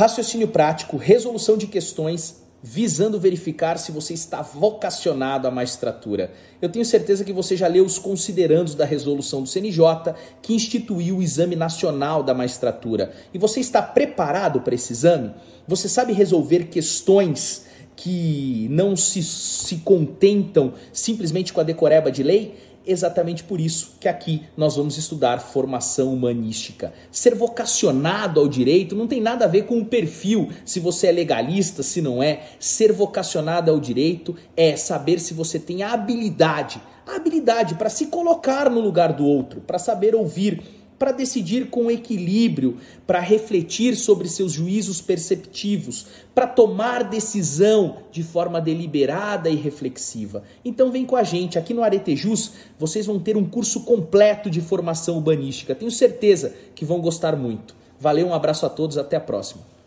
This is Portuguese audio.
Raciocínio prático, resolução de questões visando verificar se você está vocacionado à magistratura. Eu tenho certeza que você já leu os considerandos da resolução do CNJ que instituiu o Exame Nacional da Magistratura. E você está preparado para esse exame? Você sabe resolver questões que não se, se contentam simplesmente com a decoreba de lei? Exatamente por isso que aqui nós vamos estudar formação humanística. Ser vocacionado ao direito não tem nada a ver com o perfil, se você é legalista, se não é. Ser vocacionado ao direito é saber se você tem a habilidade, a habilidade para se colocar no lugar do outro, para saber ouvir para decidir com equilíbrio, para refletir sobre seus juízos perceptivos, para tomar decisão de forma deliberada e reflexiva. Então vem com a gente, aqui no Aretejus, vocês vão ter um curso completo de formação urbanística. Tenho certeza que vão gostar muito. Valeu, um abraço a todos, até a próxima.